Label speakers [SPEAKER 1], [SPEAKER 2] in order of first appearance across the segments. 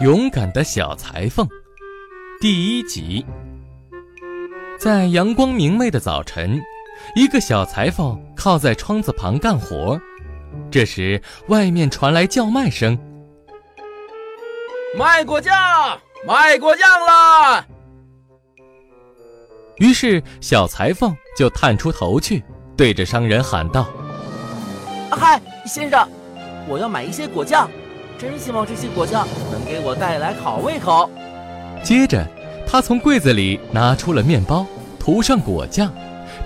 [SPEAKER 1] 勇敢的小裁缝，第一集。在阳光明媚的早晨，一个小裁缝靠在窗子旁干活。这时，外面传来叫卖声：“
[SPEAKER 2] 卖果酱，卖果酱啦！”
[SPEAKER 1] 于是，小裁缝就探出头去，对着商人喊道：“
[SPEAKER 2] 嗨，先生，我要买一些果酱。”真希望这些果酱能给我带来好胃口。
[SPEAKER 1] 接着，他从柜子里拿出了面包，涂上果酱，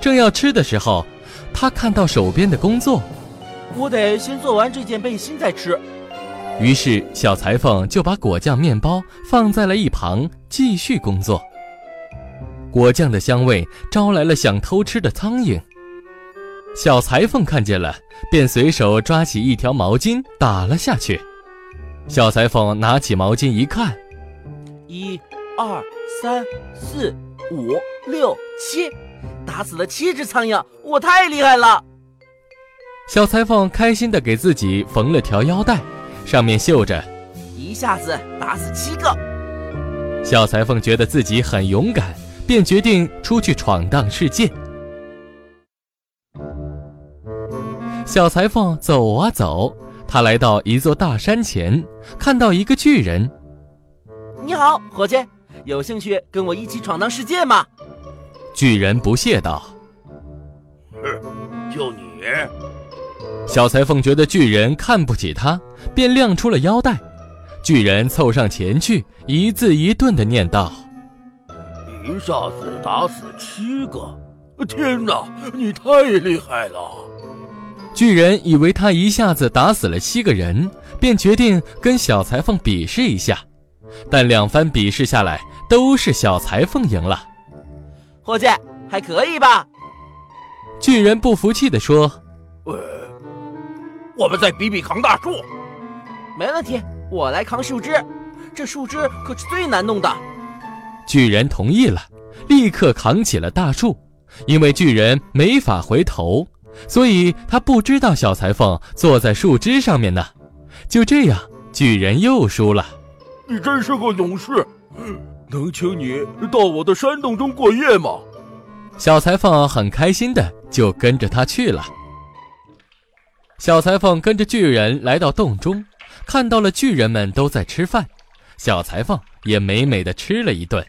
[SPEAKER 1] 正要吃的时候，他看到手边的工作，
[SPEAKER 2] 我得先做完这件背心再吃。
[SPEAKER 1] 于是，小裁缝就把果酱面包放在了一旁，继续工作。果酱的香味招来了想偷吃的苍蝇，小裁缝看见了，便随手抓起一条毛巾打了下去。小裁缝拿起毛巾一看，
[SPEAKER 2] 一、二、三、四、五、六、七，打死了七只苍蝇，我太厉害了！
[SPEAKER 1] 小裁缝开心地给自己缝了条腰带，上面绣着“
[SPEAKER 2] 一下子打死七个”。
[SPEAKER 1] 小裁缝觉得自己很勇敢，便决定出去闯荡世界。小裁缝走啊走。他来到一座大山前，看到一个巨人。
[SPEAKER 2] 你好，伙计，有兴趣跟我一起闯荡世界吗？
[SPEAKER 1] 巨人不屑道：“
[SPEAKER 3] 哼，就你。”
[SPEAKER 1] 小裁缝觉得巨人看不起他，便亮出了腰带。巨人凑上前去，一字一顿的念道：“
[SPEAKER 3] 一下子打死七个！天哪，你太厉害了！”
[SPEAKER 1] 巨人以为他一下子打死了七个人，便决定跟小裁缝比试一下。但两番比试下来，都是小裁缝赢了。
[SPEAKER 2] 伙计，还可以吧？
[SPEAKER 1] 巨人不服气地说：“
[SPEAKER 3] 呃，我们再比比扛大树。”
[SPEAKER 2] 没问题，我来扛树枝。这树枝可是最难弄的。
[SPEAKER 1] 巨人同意了，立刻扛起了大树，因为巨人没法回头。所以他不知道小裁缝坐在树枝上面呢。就这样，巨人又输了。
[SPEAKER 3] 你真是个勇士，能请你到我的山洞中过夜吗？
[SPEAKER 1] 小裁缝很开心的就跟着他去了。小裁缝跟着巨人来到洞中，看到了巨人们都在吃饭，小裁缝也美美的吃了一顿。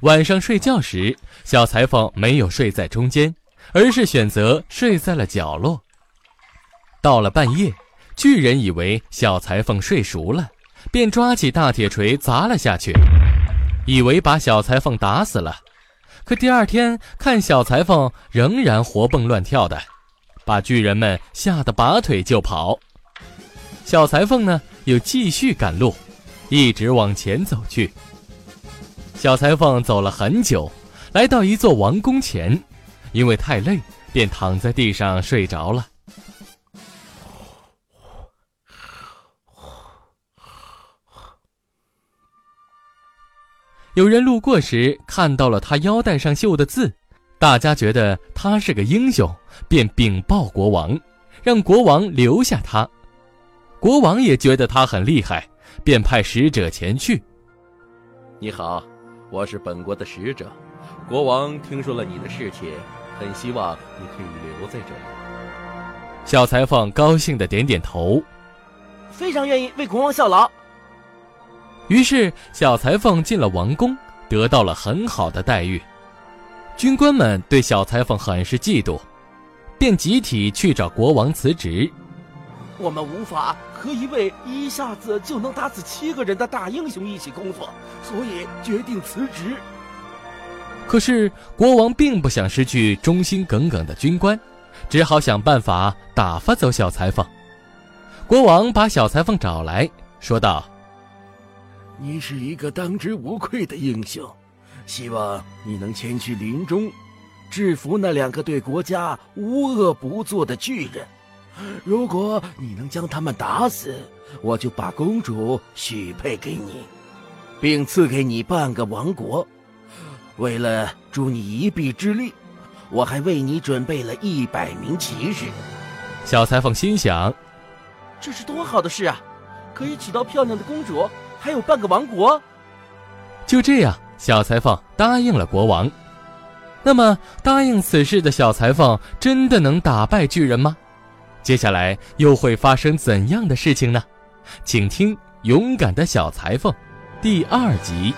[SPEAKER 1] 晚上睡觉时，小裁缝没有睡在中间。而是选择睡在了角落。到了半夜，巨人以为小裁缝睡熟了，便抓起大铁锤砸了下去，以为把小裁缝打死了。可第二天看小裁缝仍然活蹦乱跳的，把巨人们吓得拔腿就跑。小裁缝呢，又继续赶路，一直往前走去。小裁缝走了很久，来到一座王宫前。因为太累，便躺在地上睡着了。有人路过时看到了他腰带上绣的字，大家觉得他是个英雄，便禀报国王，让国王留下他。国王也觉得他很厉害，便派使者前去。
[SPEAKER 4] 你好，我是本国的使者，国王听说了你的事情。很希望你可以留在这里。
[SPEAKER 1] 小裁缝高兴的点点头，
[SPEAKER 2] 非常愿意为国王效劳。
[SPEAKER 1] 于是，小裁缝进了王宫，得到了很好的待遇。军官们对小裁缝很是嫉妒，便集体去找国王辞职。
[SPEAKER 2] 我们无法和一位一下子就能打死七个人的大英雄一起工作，所以决定辞职。
[SPEAKER 1] 可是国王并不想失去忠心耿耿的军官，只好想办法打发走小裁缝。国王把小裁缝找来说道：“
[SPEAKER 2] 你是一个当之无愧的英雄，希望你能前去林中，制服那两个对国家无恶不作的巨人。如果你能将他们打死，我就把公主许配给你，并赐给你半个王国。为了助你一臂之力，我还为你准备了一百名骑士。
[SPEAKER 1] 小裁缝心想：
[SPEAKER 5] 这是多好的事啊！可以娶到漂亮的公主，还有半个王国。
[SPEAKER 1] 就这样，小裁缝答应了国王。那么，答应此事的小裁缝真的能打败巨人吗？接下来又会发生怎样的事情呢？请听《勇敢的小裁缝》第二集。